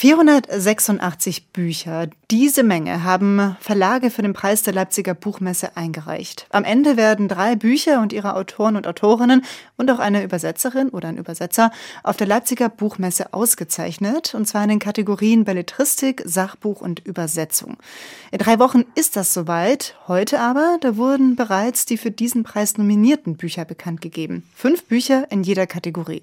486 Bücher. Diese Menge haben Verlage für den Preis der Leipziger Buchmesse eingereicht. Am Ende werden drei Bücher und ihre Autoren und Autorinnen und auch eine Übersetzerin oder ein Übersetzer auf der Leipziger Buchmesse ausgezeichnet, und zwar in den Kategorien Belletristik, Sachbuch und Übersetzung. In drei Wochen ist das soweit. Heute aber, da wurden bereits die für diesen Preis nominierten Bücher bekannt gegeben. Fünf Bücher in jeder Kategorie.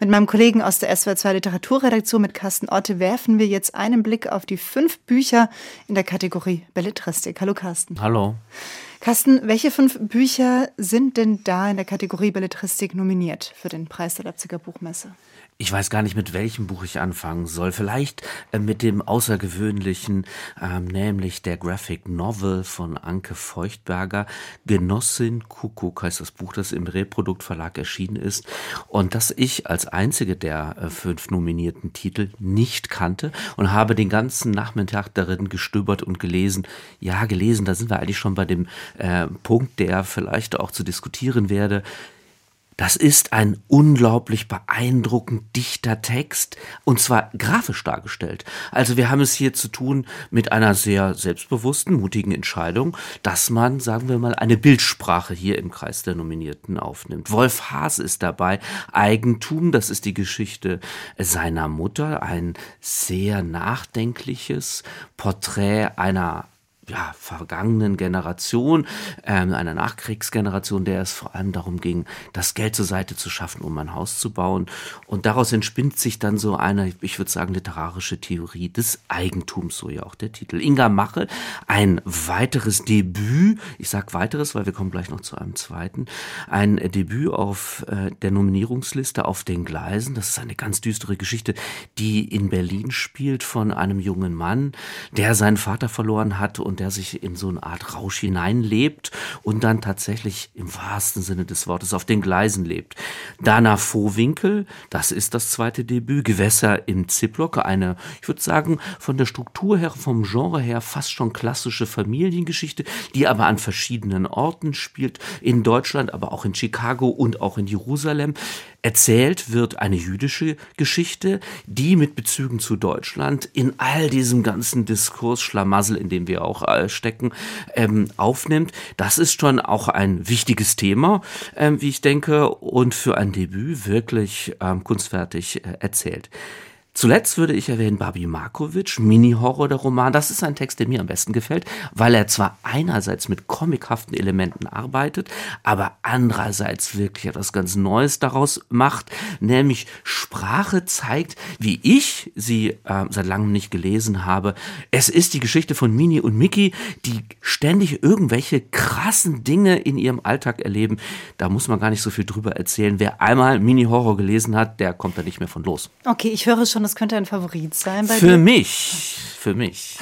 Mit meinem Kollegen aus der SWR 2 Literaturredaktion mit Carsten Otte werfen wir jetzt einen Blick auf die fünf Bücher in der Kategorie Belletristik. Hallo Carsten. Hallo. Carsten, welche fünf Bücher sind denn da in der Kategorie Belletristik nominiert für den Preis der Leipziger Buchmesse? Ich weiß gar nicht, mit welchem Buch ich anfangen soll. Vielleicht äh, mit dem außergewöhnlichen, äh, nämlich der Graphic Novel von Anke Feuchtberger. Genossin Kuckuck heißt das Buch, das im Reprodukt Verlag erschienen ist und das ich als einzige der äh, fünf nominierten Titel nicht kannte und habe den ganzen Nachmittag darin gestöbert und gelesen. Ja, gelesen, da sind wir eigentlich schon bei dem äh, Punkt, der vielleicht auch zu diskutieren werde. Das ist ein unglaublich beeindruckend dichter Text und zwar grafisch dargestellt. Also wir haben es hier zu tun mit einer sehr selbstbewussten, mutigen Entscheidung, dass man, sagen wir mal, eine Bildsprache hier im Kreis der Nominierten aufnimmt. Wolf Haas ist dabei. Eigentum, das ist die Geschichte seiner Mutter, ein sehr nachdenkliches Porträt einer ja, vergangenen Generation, ähm, einer Nachkriegsgeneration, der es vor allem darum ging, das Geld zur Seite zu schaffen, um ein Haus zu bauen. Und daraus entspinnt sich dann so eine, ich würde sagen, literarische Theorie des Eigentums, so ja auch der Titel. Inga Mache, ein weiteres Debüt, ich sage weiteres, weil wir kommen gleich noch zu einem zweiten, ein Debüt auf äh, der Nominierungsliste auf den Gleisen. Das ist eine ganz düstere Geschichte, die in Berlin spielt von einem jungen Mann, der seinen Vater verloren hat und der sich in so eine Art Rausch hineinlebt und dann tatsächlich im wahrsten Sinne des Wortes auf den Gleisen lebt. Dana Vohwinkel, das ist das zweite Debüt, Gewässer im Ziplock, eine, ich würde sagen, von der Struktur her, vom Genre her fast schon klassische Familiengeschichte, die aber an verschiedenen Orten spielt, in Deutschland, aber auch in Chicago und auch in Jerusalem. Erzählt wird eine jüdische Geschichte, die mit Bezügen zu Deutschland in all diesem ganzen Diskurs, Schlamassel, in dem wir auch äh, stecken, ähm, aufnimmt. Das ist schon auch ein wichtiges Thema, ähm, wie ich denke, und für ein Debüt wirklich ähm, kunstfertig äh, erzählt. Zuletzt würde ich erwähnen Babi Markovic, Mini-Horror der Roman. Das ist ein Text, der mir am besten gefällt, weil er zwar einerseits mit comichaften Elementen arbeitet, aber andererseits wirklich etwas ganz Neues daraus macht, nämlich Sprache zeigt, wie ich sie äh, seit langem nicht gelesen habe. Es ist die Geschichte von Mini und Mickey, die ständig irgendwelche krassen Dinge in ihrem Alltag erleben. Da muss man gar nicht so viel drüber erzählen. Wer einmal Mini-Horror gelesen hat, der kommt da nicht mehr von los. Okay, ich höre schon, das könnte ein Favorit sein bei für dir. Für mich, für mich.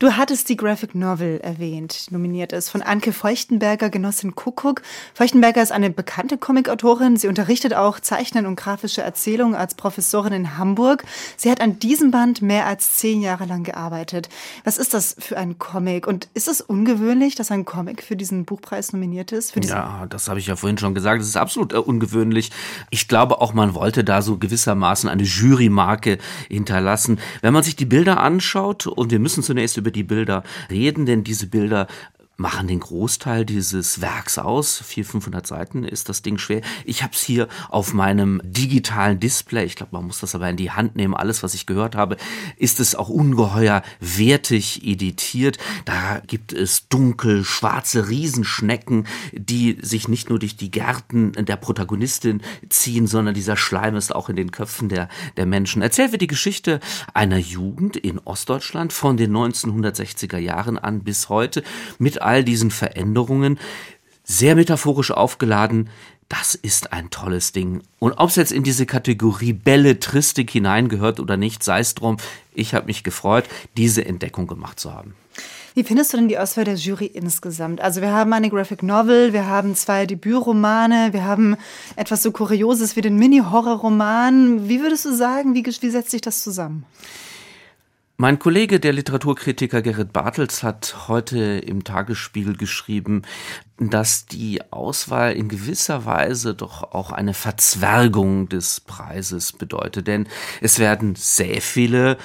Du hattest die Graphic Novel erwähnt, nominiert ist, von Anke Feuchtenberger, Genossin Kuckuck. Feuchtenberger ist eine bekannte Comicautorin. Sie unterrichtet auch Zeichnen und grafische Erzählung als Professorin in Hamburg. Sie hat an diesem Band mehr als zehn Jahre lang gearbeitet. Was ist das für ein Comic? Und ist es ungewöhnlich, dass ein Comic für diesen Buchpreis nominiert ist? ja, das habe ich ja vorhin schon gesagt. Das ist absolut äh, ungewöhnlich. Ich glaube auch, man wollte da so gewissermaßen eine Jurymarke hinterlassen. Wenn man sich die Bilder anschaut, und wir müssen zunächst über über die Bilder. Reden, denn diese Bilder machen den Großteil dieses Werks aus. 400, 500 Seiten ist das Ding schwer. Ich habe es hier auf meinem digitalen Display. Ich glaube, man muss das aber in die Hand nehmen. Alles, was ich gehört habe, ist es auch ungeheuer wertig editiert. Da gibt es dunkel schwarze Riesenschnecken, die sich nicht nur durch die Gärten der Protagonistin ziehen, sondern dieser Schleim ist auch in den Köpfen der, der Menschen. Erzählt wird die Geschichte einer Jugend in Ostdeutschland von den 1960er Jahren an bis heute mit all diesen Veränderungen, sehr metaphorisch aufgeladen, das ist ein tolles Ding. Und ob es jetzt in diese Kategorie Belletristik hineingehört oder nicht, sei es drum, ich habe mich gefreut, diese Entdeckung gemacht zu haben. Wie findest du denn die Auswahl der Jury insgesamt? Also wir haben eine Graphic Novel, wir haben zwei Debütromane, wir haben etwas so Kurioses wie den Mini-Horror-Roman. Wie würdest du sagen, wie, wie setzt sich das zusammen? Mein Kollege, der Literaturkritiker Gerrit Bartels, hat heute im Tagesspiegel geschrieben, dass die Auswahl in gewisser Weise doch auch eine Verzwergung des Preises bedeutet. Denn es werden sehr viele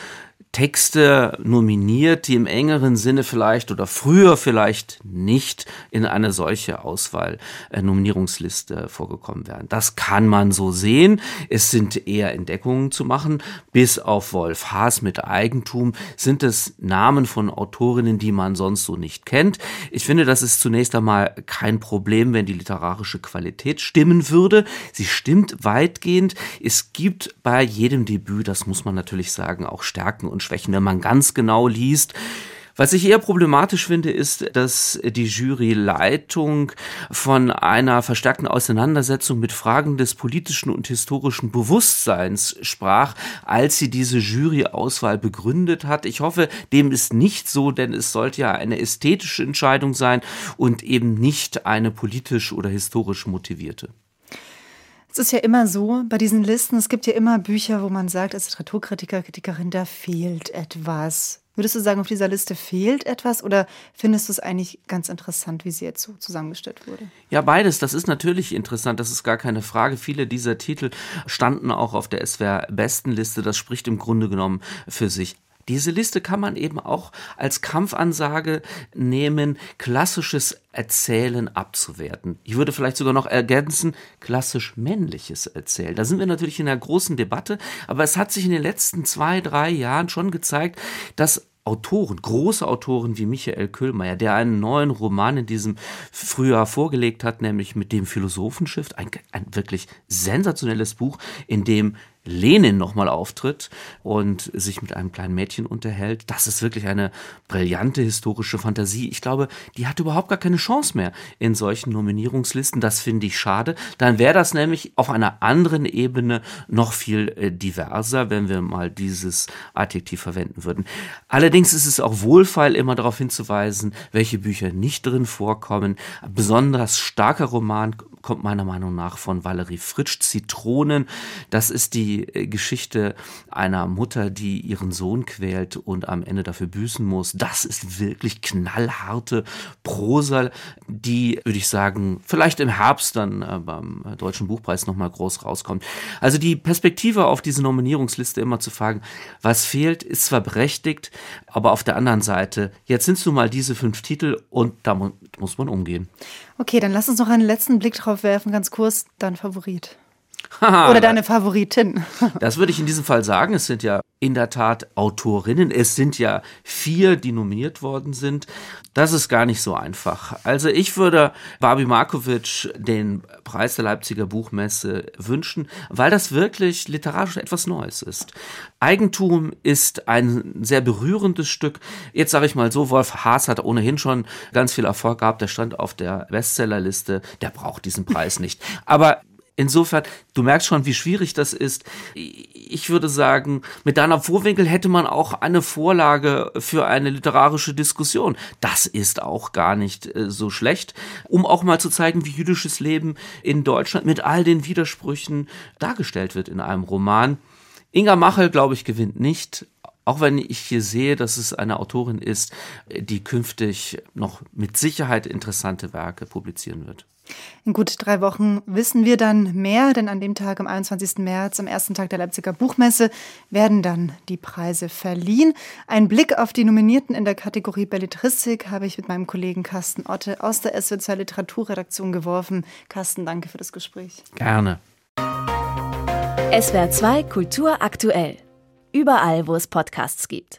Texte nominiert, die im engeren Sinne vielleicht oder früher vielleicht nicht in eine solche Auswahl äh, Nominierungsliste vorgekommen wären. Das kann man so sehen. Es sind eher Entdeckungen zu machen. Bis auf Wolf Haas mit Eigentum sind es Namen von Autorinnen, die man sonst so nicht kennt. Ich finde, das ist zunächst einmal kein Problem, wenn die literarische Qualität stimmen würde. Sie stimmt weitgehend. Es gibt bei jedem Debüt, das muss man natürlich sagen, auch Stärken und Schwächen, wenn man ganz genau liest. Was ich eher problematisch finde, ist, dass die Juryleitung von einer verstärkten Auseinandersetzung mit Fragen des politischen und historischen Bewusstseins sprach, als sie diese Juryauswahl begründet hat. Ich hoffe, dem ist nicht so, denn es sollte ja eine ästhetische Entscheidung sein und eben nicht eine politisch oder historisch motivierte. Es ist ja immer so bei diesen Listen, es gibt ja immer Bücher, wo man sagt, als Literaturkritiker, Kritikerin, da fehlt etwas. Würdest du sagen, auf dieser Liste fehlt etwas oder findest du es eigentlich ganz interessant, wie sie jetzt so zusammengestellt wurde? Ja, beides. Das ist natürlich interessant. Das ist gar keine Frage. Viele dieser Titel standen auch auf der SWR-Bestenliste. Das spricht im Grunde genommen für sich. Diese Liste kann man eben auch als Kampfansage nehmen, klassisches Erzählen abzuwerten. Ich würde vielleicht sogar noch ergänzen, klassisch männliches Erzählen. Da sind wir natürlich in einer großen Debatte, aber es hat sich in den letzten zwei, drei Jahren schon gezeigt, dass Autoren, große Autoren wie Michael Köhlmeier, der einen neuen Roman in diesem Frühjahr vorgelegt hat, nämlich mit dem Philosophenschiff, ein, ein wirklich sensationelles Buch, in dem Lenin nochmal auftritt und sich mit einem kleinen Mädchen unterhält. Das ist wirklich eine brillante historische Fantasie. Ich glaube, die hat überhaupt gar keine Chance mehr in solchen Nominierungslisten. Das finde ich schade. Dann wäre das nämlich auf einer anderen Ebene noch viel äh, diverser, wenn wir mal dieses Adjektiv verwenden würden. Allerdings ist es auch wohlfeil, immer darauf hinzuweisen, welche Bücher nicht drin vorkommen. besonders starker Roman kommt meiner Meinung nach von Valerie Fritsch, Zitronen. Das ist die äh, Geschichte einer Mutter, die ihren Sohn quält und am Ende dafür büßen muss. Das ist wirklich knallharte Prosa, die, würde ich sagen, vielleicht im Herbst dann äh, beim Deutschen Buchpreis nochmal groß rauskommt. Also die Perspektive auf diese Nominierungsliste immer zu fragen, was fehlt, ist zwar berechtigt, aber auf der anderen Seite, jetzt sind es nun mal diese fünf Titel und damit muss man umgehen. Okay, dann lass uns noch einen letzten Blick drauf werfen, ganz kurz, dein Favorit. Oder deine Favoritin. das würde ich in diesem Fall sagen. Es sind ja in der Tat Autorinnen. Es sind ja vier, die nominiert worden sind. Das ist gar nicht so einfach. Also ich würde Barbie Markovic den Preis der Leipziger Buchmesse wünschen, weil das wirklich literarisch etwas Neues ist. Eigentum ist ein sehr berührendes Stück. Jetzt sage ich mal so, Wolf Haas hat ohnehin schon ganz viel Erfolg gehabt. Der stand auf der Bestsellerliste. Der braucht diesen Preis nicht. Aber Insofern, du merkst schon, wie schwierig das ist. Ich würde sagen, mit Dana Vorwinkel hätte man auch eine Vorlage für eine literarische Diskussion. Das ist auch gar nicht äh, so schlecht, um auch mal zu zeigen, wie jüdisches Leben in Deutschland mit all den Widersprüchen dargestellt wird in einem Roman. Inga Machel, glaube ich, gewinnt nicht. Auch wenn ich hier sehe, dass es eine Autorin ist, die künftig noch mit Sicherheit interessante Werke publizieren wird. In gut drei Wochen wissen wir dann mehr, denn an dem Tag, am 21. März, am ersten Tag der Leipziger Buchmesse, werden dann die Preise verliehen. Ein Blick auf die Nominierten in der Kategorie Belletristik habe ich mit meinem Kollegen Carsten Otte aus der SWZ Literaturredaktion geworfen. Carsten, danke für das Gespräch. Gerne. SWR 2 Kultur aktuell. Überall, wo es Podcasts gibt.